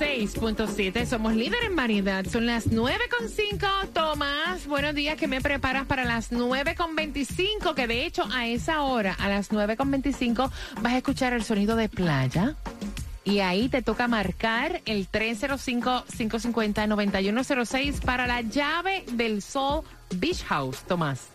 106.7. Somos líder en variedad. Son las 9.5. Tomás, buenos días. que me preparas para las 9.25? Que de hecho, a esa hora, a las 9.25, vas a escuchar el sonido de playa. Y ahí te toca marcar el 305-550-9106 para la llave del Sol Beach House, Tomás.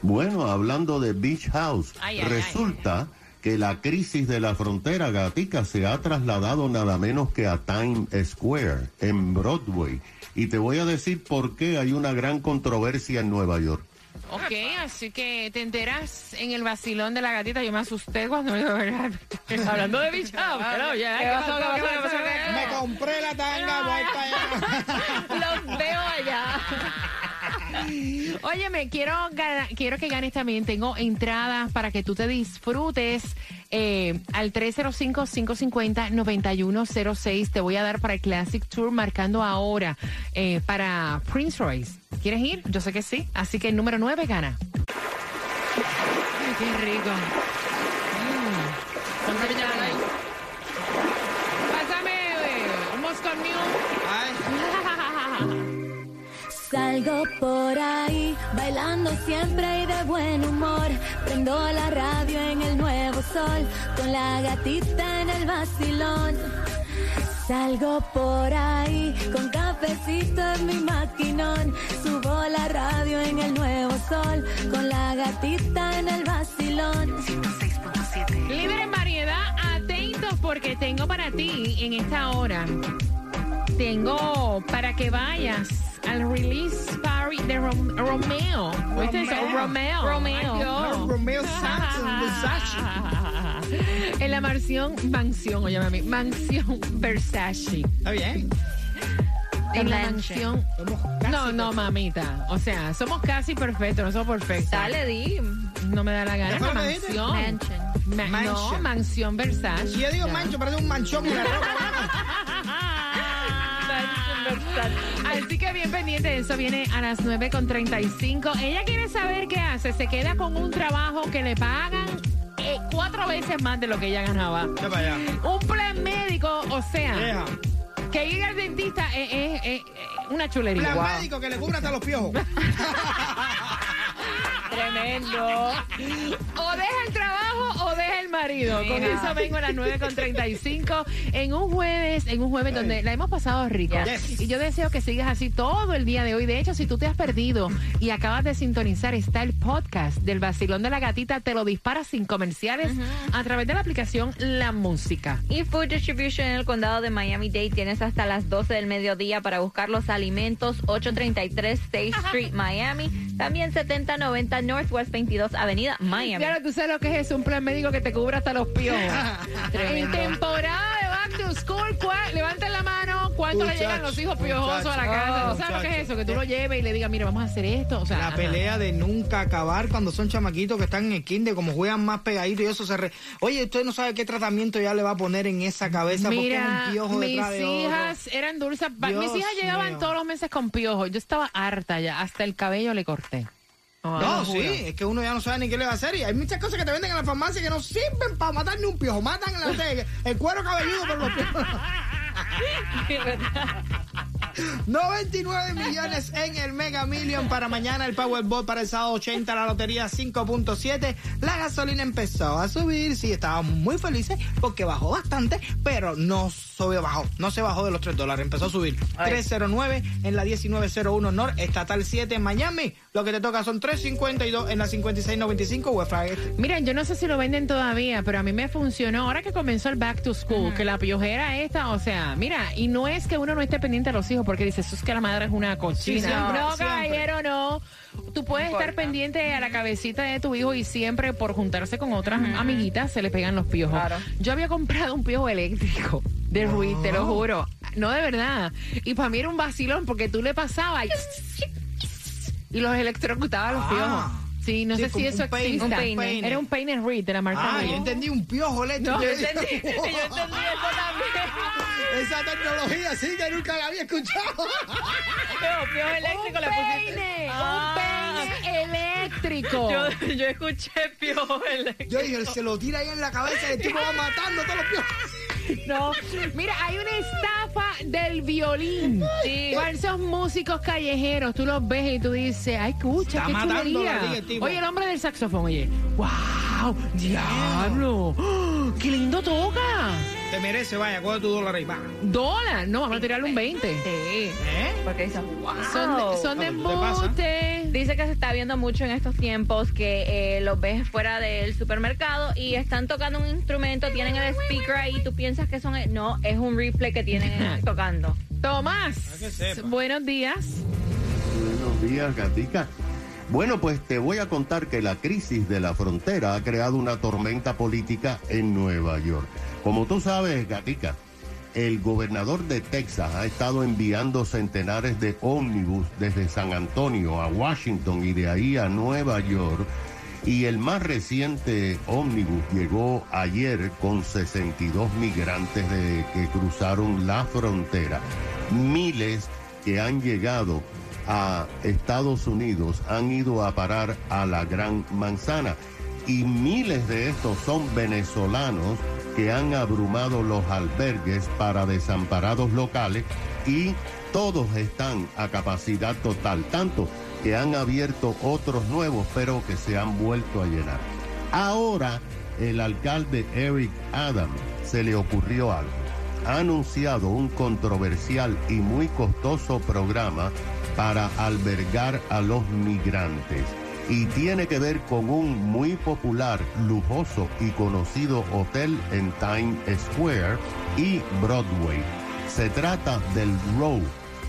Bueno, hablando de Beach House, Ay, ay, resulta que la crisis de la frontera gatica se ha trasladado nada menos que a Times Square, en Broadway. Y te voy a decir por qué hay una gran controversia en Nueva York. Ok, así que te enteras en el vacilón de la gatita. Yo me asusté cuando me hablando de House. Hello, ya, ¿qué pasó? ¿Qué pasó? ¿Qué pasó? Me compré la tanga, voy para allá. Los veo allá. Óyeme, quiero, quiero que ganes también. Tengo entradas para que tú te disfrutes eh, al 305-550-9106. Te voy a dar para el Classic Tour marcando ahora eh, para Prince Royce. ¿Quieres ir? Yo sé que sí. Así que el número 9 gana. Qué rico. Salgo por ahí, bailando siempre y de buen humor. Prendo la radio en el nuevo sol, con la gatita en el vacilón. Salgo por ahí, con cafecito en mi maquinón. Subo la radio en el nuevo sol, con la gatita en el vacilón. Líder en variedad, atentos porque tengo para ti en esta hora. Tengo para que vayas al release party de Rom- Romeo. ¿Viste eso? Romeo. Romeo. Romeo Santos, Versace. En la mansión, mansión, oye mami, mansión Versace. Está bien. En la mansión. No, no, mamita. O sea, somos casi perfectos, no somos perfectos. Dale, di. No me da la gana. ¿Qué fue La mansión. Mansion. Ma- No, Mansion. mansión Versace. Si yo digo mancho, parece un manchón en la ropa. Así que bien pendiente, eso viene a las 9.35. Ella quiere saber qué hace. Se queda con un trabajo que le pagan eh, cuatro veces más de lo que ella ganaba. Ya para allá. Un plan médico, o sea, Deja. que ir al dentista es, es- es- es una chulería. Plan médico que le cubra hasta los piojos. Tremendo. O deja el trabajo o deja el marido. Con eso vengo a las 9.35 en un jueves, en un jueves donde la hemos pasado rico. Yes. Y yo deseo que sigas así todo el día de hoy. De hecho, si tú te has perdido y acabas de sintonizar, está el podcast del vacilón de la gatita. Te lo dispara sin comerciales a través de la aplicación La Música. Y Food Distribution en el condado de Miami-Dade tienes hasta las 12 del mediodía para buscar los alimentos 833 State Street, Miami. También 7090 Northwest 22 Avenida, Miami. Claro, tú sabes lo que es eso, un plan médico que te cubra hasta los piojos. en temporada de Back to School, ¿cuál- levanten la mano, ¿cuánto le llegan los hijos piojosos a la casa? ¿Tú sabes lo que es eso? Que tú lo lleves y le digas, mira, vamos a hacer esto. O sea, La ajá. pelea de nunca acabar cuando son chamaquitos que están en el kinder, como juegan más pegaditos y eso se re... Oye, usted no sabe qué tratamiento ya le va a poner en esa cabeza porque es un piojo mis detrás de otro. hijas eran dulces. Dios mis hijas llegaban mío. todos los meses con piojos. Yo estaba harta ya. Hasta el cabello le corté. No, sí, es que uno ya no sabe ni qué le va a hacer. Y hay muchas cosas que te venden en la farmacia que no sirven para matar ni un piojo. Matan la, el cuero cabelludo por los piojos. De verdad. 99 millones en el Mega Million para mañana, el Powerball para el sábado 80, la lotería 5.7. La gasolina empezó a subir, sí, estábamos muy felices porque bajó bastante, pero no sube, bajó, no se bajó de los 3 dólares, empezó a subir. 309 en la 1901 North, Estatal 7 en Miami. Lo que te toca son 352 en la 5695 West Flagler. Miren, yo no sé si lo venden todavía, pero a mí me funcionó ahora que comenzó el back to school, que la piojera esta, o sea, mira, y no es que uno no esté pendiente de los hijos, porque dice, es que la madre es una cochina. Sí, siempre, no, caballero, no. Tú puedes estar pendiente a la cabecita de tu hijo y siempre por juntarse con otras amiguitas se le pegan los piojos. Claro. Yo había comprado un piojo eléctrico de Ruiz, te lo juro. No, de verdad. Y para mí era un vacilón porque tú le pasabas y, y los electrocutaba los Ah. piojos. Sí, no Sí, sé si eso existe. un peine. Era un peine Reed de la marca Ah, Reed. yo entendí un piojo eléctrico. No, Yo entendí, yo entendí eso también. Esa tecnología sí que nunca la había escuchado. Piojo, piojo eléctrico pusiste. peine, Ah. un peine eléctrico. Yo, yo escuché piojo eléctrico. Yo dije, se lo tira ahí en la cabeza y el tipo va matando a todos los piojos. No, mira, hay una estafa del violín. Sí. Esos músicos callejeros, tú los ves y tú dices, ay, escucha, qué chulería. Oye, el hombre del saxofón, oye, wow, diablo, ¡Oh! qué lindo toca. Te merece, vaya, coge tu dólar ahí, va. Dólar, no, vamos a tirarle un 20. Sí. ¿Eh? Porque dice, wow. Son de, son de embuste. Dice que se está viendo mucho en estos tiempos que eh, los ves fuera del supermercado y están tocando un instrumento, tienen el speaker ahí, tú piensas que son... No, es un replay que tienen eh, tocando. Tomás, buenos días. Buenos días, Gatica. Bueno, pues te voy a contar que la crisis de la frontera ha creado una tormenta política en Nueva York. Como tú sabes, Gatica, el gobernador de Texas ha estado enviando centenares de ómnibus desde San Antonio a Washington y de ahí a Nueva York. Y el más reciente ómnibus llegó ayer con 62 migrantes de- que cruzaron la frontera. Miles que han llegado a Estados Unidos han ido a parar a la Gran Manzana y miles de estos son venezolanos que han abrumado los albergues para desamparados locales y todos están a capacidad total, tanto que han abierto otros nuevos pero que se han vuelto a llenar. Ahora el alcalde Eric Adams se le ocurrió algo ha anunciado un controversial y muy costoso programa para albergar a los migrantes y tiene que ver con un muy popular, lujoso y conocido hotel en Times Square y Broadway. Se trata del Row.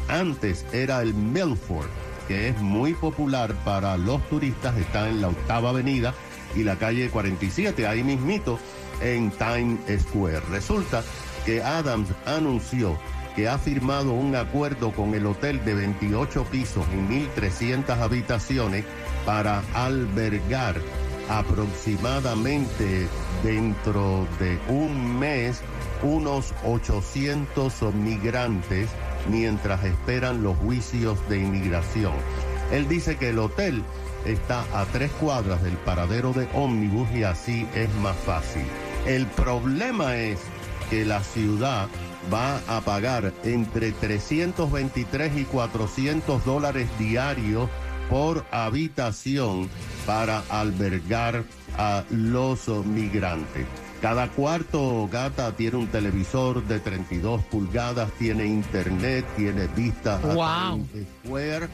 Antes era el Milford, que es muy popular para los turistas, está en la octava avenida y la calle 47, ahí mismito en Times Square. Resulta que Adams anunció que ha firmado un acuerdo con el hotel de 28 pisos y 1.300 habitaciones para albergar aproximadamente dentro de un mes unos 800 migrantes mientras esperan los juicios de inmigración. Él dice que el hotel está a tres cuadras del paradero de ómnibus y así es más fácil. El problema es que la ciudad va a pagar entre 323 y 400 dólares diarios por habitación para albergar a los migrantes. Cada cuarto gata tiene un televisor de 32 pulgadas, tiene internet, tiene vista a Wow. Times Square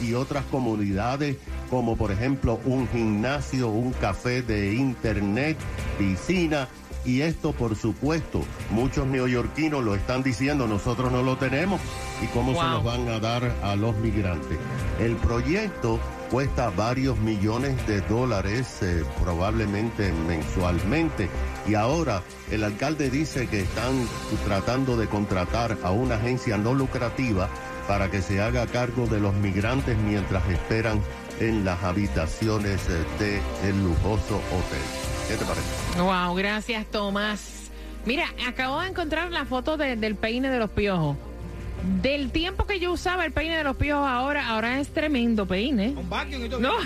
y otras comunidades como por ejemplo un gimnasio, un café de internet, piscina y esto por supuesto muchos neoyorquinos lo están diciendo, nosotros no lo tenemos y cómo se los van a dar a los migrantes. El proyecto cuesta varios millones de dólares eh, probablemente mensualmente y ahora el alcalde dice que están tratando de contratar a una agencia no lucrativa para que se haga cargo de los migrantes mientras esperan en las habitaciones del el lujoso hotel. ¿Qué te parece? Wow, gracias, Tomás. Mira, acabo de encontrar la foto de- del peine de los piojos. Del tiempo que yo usaba el peine de los piojos ahora, ahora es tremendo peine. Con vacuum y todo. No.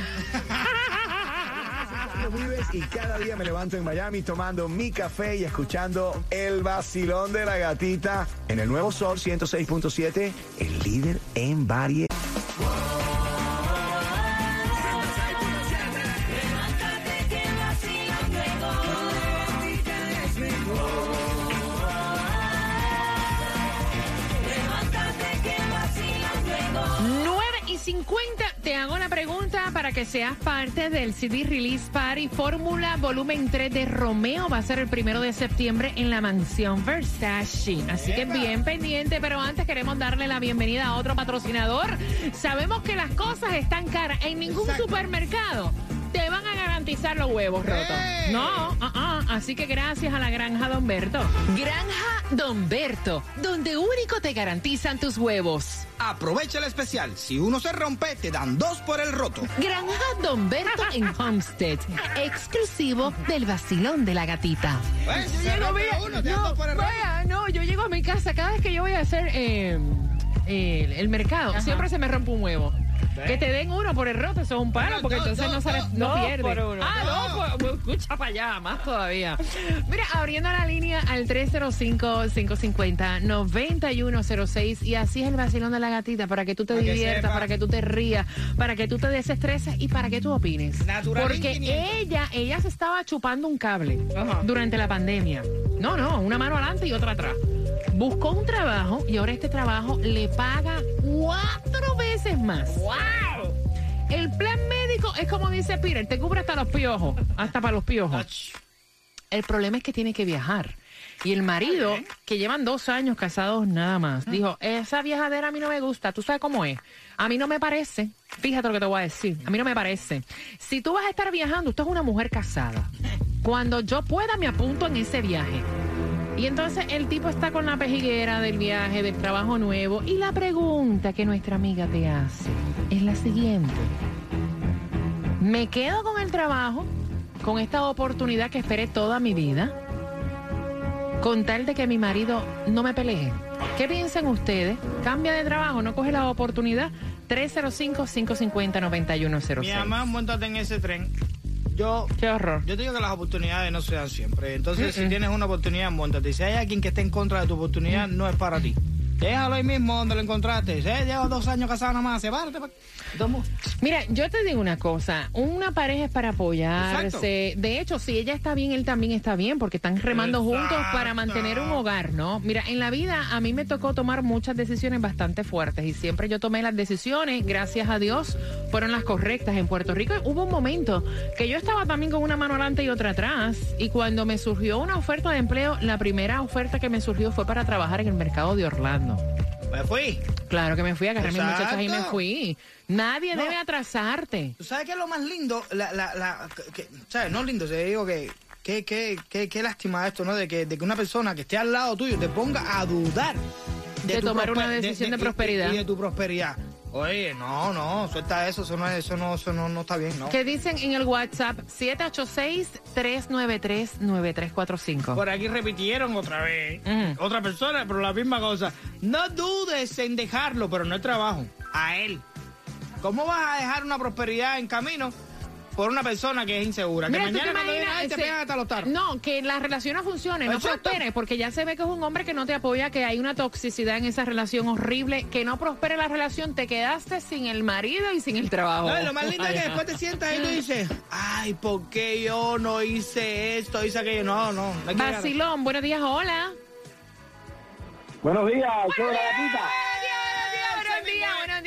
Vives y cada día me levanto en Miami tomando mi café y escuchando el vacilón de la gatita en el nuevo Sol 106.7, el líder en variedad. Hago una pregunta para que seas parte del CD Release Party Fórmula Volumen 3 de Romeo. Va a ser el primero de septiembre en la mansión Versace. Así que bien pendiente, pero antes queremos darle la bienvenida a otro patrocinador. Sabemos que las cosas están caras en ningún Exacto. supermercado. Garantizar los huevos rotos. ¡Eh! No, ah, ah. así que gracias a la granja Don Berto. Granja Don Berto, donde único te garantizan tus huevos. Aprovecha el especial. Si uno se rompe, te dan dos por el roto. Granja Don Berto en Homestead, exclusivo del vacilón de la gatita. Pues, si se rompe uno, te dan dos por el roto. vaya, no, yo llego a mi casa cada vez que yo voy a hacer eh, eh, el mercado, siempre se me rompe un huevo. Que te den uno por el roto, eso es un Bueno, porque entonces no, dos, sale, dos. no Dos pierde. por uno. Ah, no, pues, escucha para allá, más todavía. Mira, abriendo la línea al 305-550-9106 y así es el vacilón de la gatita, para que tú te Para diviertas, para que tú te rías, para que tú te desestreses y para que tú opines. Naturalín Porque 500. ella, ella se estaba chupando un cable durante la pandemia. No, no, una mano adelante y otra atrás. Buscó un trabajo y ahora este trabajo le paga cuatro veces más. ¡Wow! El plan médico es como dice Peter, te cubre hasta los piojos, hasta para los piojos. El problema es que tiene que viajar. Y el marido, que llevan dos años casados nada más, dijo, esa viajadera a mí no me gusta, ¿tú sabes cómo es? A mí no me parece, fíjate lo que te voy a decir, a mí no me parece. Si tú vas a estar viajando, usted es una mujer casada. Cuando yo pueda me apunto en ese viaje. Y entonces el tipo está con la pejiguera del viaje, del trabajo nuevo. Y la pregunta que nuestra amiga te hace es la siguiente. ¿Me quedo con el trabajo, con esta oportunidad que esperé toda mi vida? Con tal de que mi marido no me pelee. ¿Qué piensan ustedes? ¿Cambia de trabajo? ¿No coge la oportunidad? 305-550-9106. Mi mamá, montate en ese tren. Yo, Qué horror. yo te digo que las oportunidades no se dan siempre. Entonces, si tienes una oportunidad, montate. Si hay alguien que esté en contra de tu oportunidad, no es para ti. Déjalo ahí mismo donde lo encontraste. Eh, lleva dos años casado nada más. Tomo. Mira, yo te digo una cosa, una pareja es para apoyarse. De hecho, si ella está bien, él también está bien, porque están remando juntos para mantener un hogar, ¿no? Mira, en la vida a mí me tocó tomar muchas decisiones bastante fuertes y siempre yo tomé las decisiones, gracias a Dios, fueron las correctas. En Puerto Rico hubo un momento que yo estaba también con una mano adelante y otra atrás y cuando me surgió una oferta de empleo, la primera oferta que me surgió fue para trabajar en el mercado de Orlando. Me fui. Claro que me fui, agarré a mis Exacto. muchachas y me fui. Nadie No. debe atrasarte. ¿Tú sabes qué es lo más lindo? La, la, la, que- ¿Sabes? No lindo, te digo que... Qué, qué, qué, qué lástima esto, ¿no? De que, de que una persona que esté al lado tuyo te ponga a dudar De tu tomar una decisión de prosperidad. Y, de tu prosperidad. Oye, no, no, suelta eso, eso no, es- eso no, eso no, no está bien, ¿no? ¿Qué dicen en el WhatsApp? 786-393-9345. Por aquí repitieron otra vez. Otra persona, pero la misma cosa. No dudes en dejarlo, pero no es trabajo. A él. ¿Cómo vas a dejar una prosperidad en camino por una persona que es insegura? Mira, que ¿tú mañana te cuando imaginas viene ahí te pegan hasta los tarros. No, que la relación no funcione, no prospere, porque ya se ve que es un hombre que no te apoya, que hay una toxicidad en esa relación horrible, que no prospere la relación, te quedaste sin el marido y sin el trabajo. No, lo más lindo es que después te sientas y tú dices, ay, ¿por qué yo no hice esto, hice aquello? No, no. Vacilón, buenos días, hola. Buenos días, de la gatita.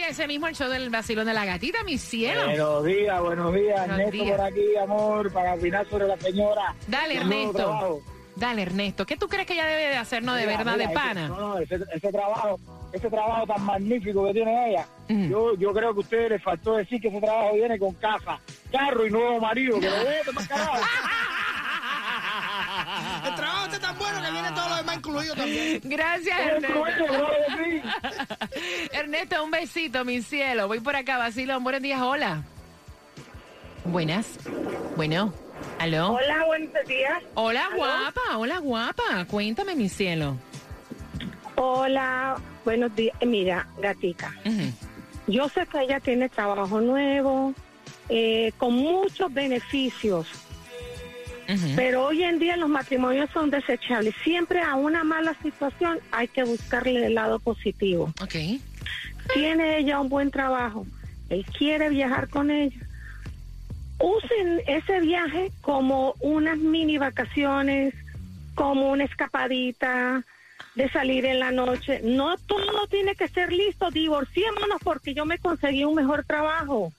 Ese mismo el show del vacilón de la gatita, mi cielo. Buenos días, buenos días. Buenos Ernesto días. por aquí, amor, para opinar sobre la señora. Dale, Ernesto. Dale, Ernesto. ¿Qué tú crees que ella debe de hacer, no, de Mira, verdad, mira, de ese- pana? no, no, ese, ese trabajo, ese trabajo tan magnífico que tiene ella. Ujú. Yo, yo creo que a ustedes les faltó decir que ese trabajo viene con casa, carro y nuevo marido. Que lo voten para carajo. El trabajo está tan bueno que viene todo incluido también. Gracias, Ernesto. Ernesto, un besito, mi cielo. Voy por acá, vacilón. Buenos días, hola. Buenas. Bueno, aló. Hola, buenos días. Hola, ¿Aló? guapa. Hola, guapa. Cuéntame, mi cielo. Hola, buenos días. Eh, Mira, gatica, yo sé que ella tiene trabajo nuevo, eh, con muchos beneficios, Pero hoy en día los matrimonios son desechables. Siempre a una mala situación hay que buscarle el lado positivo. Ok. Tiene ella un buen trabajo, él quiere viajar con ella. Usen ese viaje como unas mini vacaciones, como una escapadita de salir en la noche. No todo tiene que ser listo, divorciémonos porque yo me conseguí un mejor trabajo.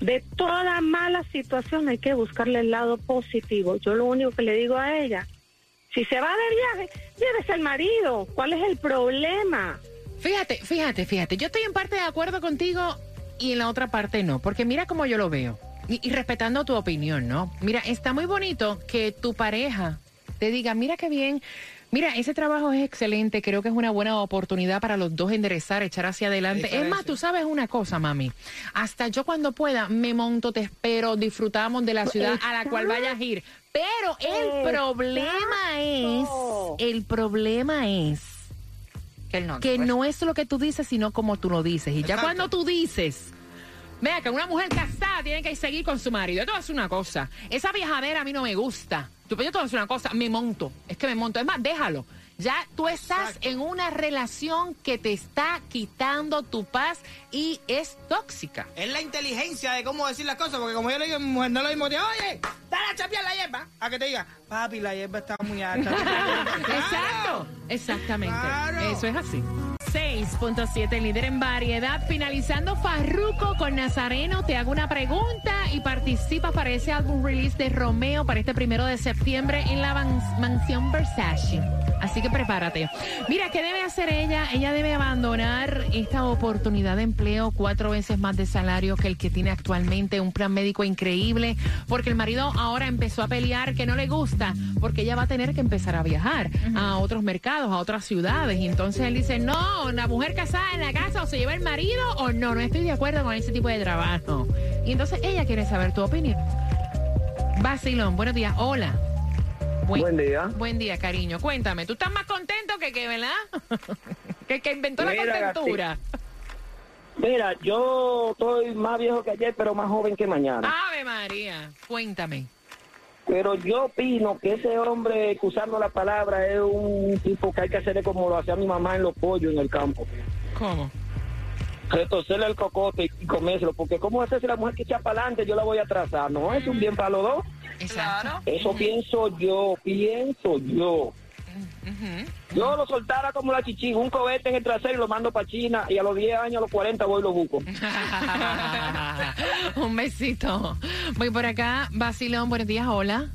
De toda mala situación hay que buscarle el lado positivo. Yo lo único que le digo a ella, si se va de viaje, llévese al marido. ¿Cuál es el problema? Fíjate, fíjate, fíjate. Yo estoy en parte de acuerdo contigo y en la otra parte no. Porque mira cómo yo lo veo. Y, y respetando tu opinión, ¿no? Mira, está muy bonito que tu pareja te diga, mira qué bien. Mira, ese trabajo es excelente, creo que es una buena oportunidad para los dos enderezar, echar hacia adelante. Es más, tú sabes una cosa, mami, hasta yo cuando pueda me monto, te espero, disfrutamos de la ciudad a la cual vayas a ir. Pero el problema es, el problema es Que él no. que pues. no es lo que tú dices, sino como tú lo dices. Y ya Exacto. cuando tú dices, vea que una mujer casada tiene que seguir con su marido. Yo te voy a decir una cosa, esa viajadera a mí no me gusta. Tú, pero yo te voy a decir una cosa, me monto, es que me monto. Es más, déjalo. Ya tú estás en una relación que te está quitando tu paz y es tóxica. Es la inteligencia de cómo decir las cosas, porque como yo le digo a mi mujer, no lo mismo, de, oye, dale a chapear la hierba, a que te diga, papi, la hierba está muy alta. Exacto, exactamente. Claro. Eso es así. 6.7 líder en variedad. Finalizando Farruco con Nazareno. Te hago una pregunta y participas para ese álbum release de Romeo para este primero de septiembre en la man- mansión Versace. Así que prepárate. Mira, ¿qué debe hacer ella? Ella debe abandonar esta oportunidad de empleo, cuatro veces más de salario que el que tiene actualmente, un plan médico increíble, porque el marido ahora empezó a pelear que no le gusta, porque ella va a tener que empezar a viajar a otros mercados, a otras ciudades. Y entonces él dice, no, la mujer casada en la casa o se lleva el marido o no, no estoy de acuerdo con ese tipo de trabajo. Y entonces ella quiere saber tu opinión. Basilón, buenos días, hola. Buen, Buen día. Buen día, cariño. Cuéntame, ¿tú estás más contento que que, verdad? que que inventó la contentura. Mira, yo estoy más viejo que ayer, pero más joven que mañana. Ave María, cuéntame. Pero yo opino que ese hombre, usando la palabra, es un tipo que hay que hacerle como lo hacía mi mamá en los pollos en el campo. ¿Cómo? Retorcerle el cocote y comérselo, porque ¿cómo es si la mujer que echa para adelante yo la voy a atrasar? No, es un bien para los dos. Exacto. Eso pienso yo, pienso yo. Yo lo soltara como la chichi, un cohete en el trasero y lo mando para China y a los 10 años, a los 40 voy y lo busco. Un besito. Voy por acá. Basilón, buenos días, hola.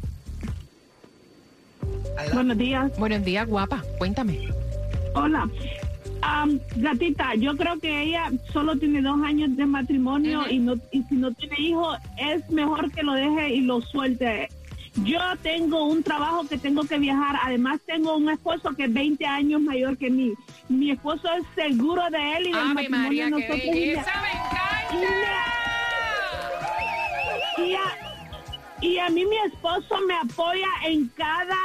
Buenos días. Buenos días, guapa. Cuéntame. Hola. Am, gatita, yo creo que ella solo tiene dos años de matrimonio y, no, y si no tiene hijos, es mejor que lo deje y lo suelte. Yo tengo un trabajo que tengo que viajar. Además, tengo un esposo que es 20 años mayor que mí. Mi esposo es seguro de él y del Ave matrimonio María, de qué nosotros. y me- belleza, encanta. y a, y a mí mi esposo me apoya en cada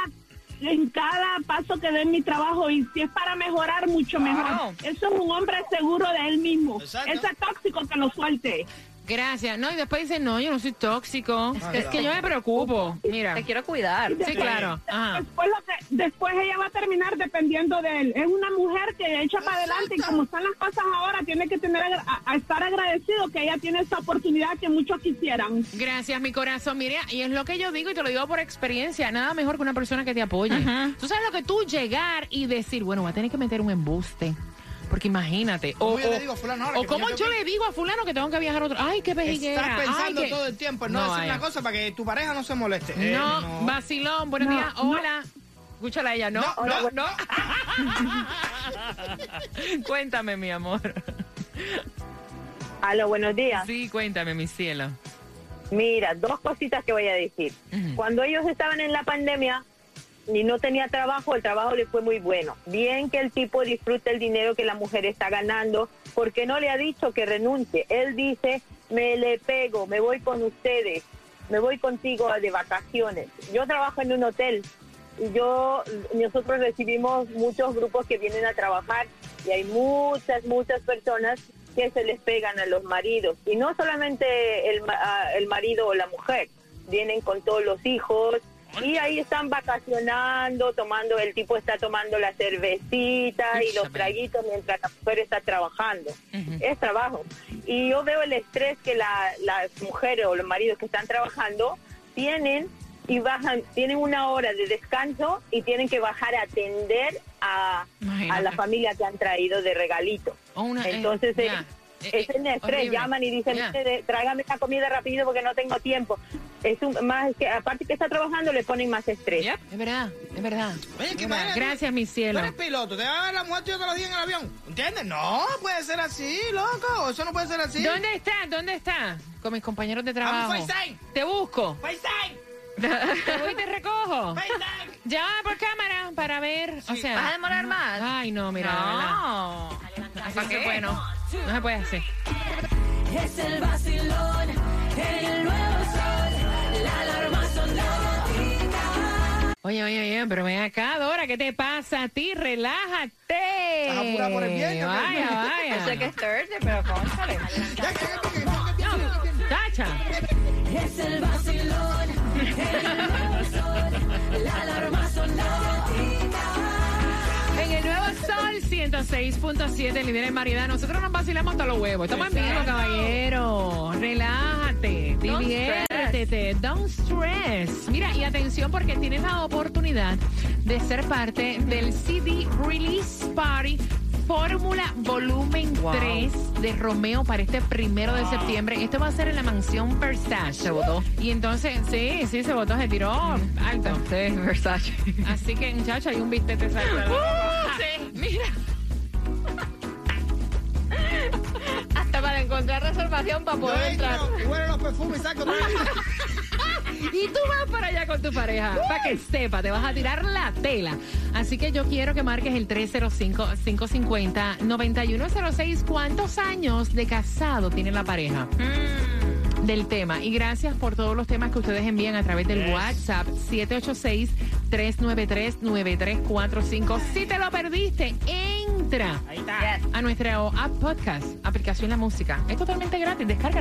en cada paso que dé en mi trabajo y si es para mejorar mucho mejor eso es un hombre seguro de él mismo Exacto. ese tóxico que lo suelte Gracias. No, y después dice, no, yo no soy tóxico. es que yo me preocupo. Mira. Te quiero cuidar. Sí, claro. Ajá. después lo que después ella va a terminar dependiendo de él es una mujer que echa para adelante y como están las cosas ahora tiene que tener a, a estar agradecido que ella tiene esta oportunidad que muchos quisieran Gracias, mi corazón. Mire, y es lo que yo digo y te lo digo por experiencia. Nada mejor que una persona que te apoye. Tú sabes lo que tú llegar y decir, bueno, voy a tener que meter un embuste. Porque imagínate. O, Como yo o- le digo a fulano ahora o que como yo yo tengo que- le digo a fulano que tengo que viajar a otro. Ay, qué pejiguera. Estás pensando Ay, que- todo el tiempo en no, No, decir vaya. una cosa para que tu pareja no se moleste. Eh, No, vacilón, buenos No, días. no. Hola. Escúchala a ella, no, No, no, no. no. cuéntame, mi amor. Aló, buenos días. Sí, cuéntame, mi cielo. Mira, dos cositas que voy a decir. Ujú. Cuando ellos estaban en la pandemia y no tenía trabajo, el trabajo le fue muy bueno. Bien que el tipo disfrute el dinero que la mujer está ganando, porque no le ha dicho que renuncie. Él dice, me le pego, me voy con ustedes, me voy contigo de vacaciones. Yo trabajo en un hotel y yo, nosotros recibimos muchos grupos que vienen a trabajar y hay muchas, muchas personas que se les pegan a los maridos. Y no solamente el, el marido o la mujer, vienen con todos los hijos y ahí están vacacionando, tomando, el tipo está tomando la cervecita y los traguitos mientras la mujer está trabajando. Es trabajo. Y yo veo el estrés que la- las mujeres o los maridos que están trabajando tienen y bajan, tienen una hora de descanso y tienen que bajar a atender a, a la familia que han traído de regalito. Una- eh, Entonces, eh, es eh, el estrés, horrible. llaman y dicen, Ya. "Mire, tráigame la comida rápido porque no tengo tiempo. Es un, más que aparte que está trabajando le ponen más estrés. Es verdad, es verdad. Oye, que imagínate, Gracias, mi Tú cielo. eres piloto, te va a ver la mujer tuya todos los días en el avión. ¿Entiendes? No, puede ser así, loco. Eso no puede ser así. ¿Dónde está? ¿Dónde está? Con mis compañeros de trabajo. Te busco. Te voy y te recojo. Llama por cámara para ver. O sea. ¿Vas a demorar más? Ay, no, mira. No. Así no se puede, no. No se puede hacer. Es el vacilón en el Oye, oye, oye, pero ven acá, Dora, ¿qué te pasa a ti? Relájate. Estás apurada por el viento, Vaya, ¿no? vaya. Yo sé que es Thursday, pero cónchale. Ya, ya, ya, ya, ya, ya, ya, ya. Tacha. Es el vacilón en el nuevo sol. La alarma sonó. En el nuevo Sol 106.7, líder en variedad. Nosotros nos vacilamos hasta los huevos. Estamos en vivo, caballero. Relájate, Don't diviértete, don't stress. Mira, y atención porque tienes la oportunidad de ser parte del CD Release Party Fórmula Volumen 3 de Romeo para este primero de septiembre. Esto va a ser en la mansión Versace. Se votó. Y entonces, sí, sí, se votó, se tiró alto. Sí, Versace. Así que, muchacho, hay un bistec salta. sí. Mira. Para encontrar reservación para poder entrar. y los perfumes y saco todo. Y tú vas para allá con tu pareja, para que sepa, te vas a tirar la tela. Así que yo quiero que marques el 305-550-9106. ¿Cuántos años de casado tiene la pareja? Del tema. Y gracias por todos los temas que ustedes envían a través del WhatsApp 786-393-9345. Si te lo perdiste, Ahí está. A nuestra app podcast, aplicación La Música. Es totalmente gratis, descárgala.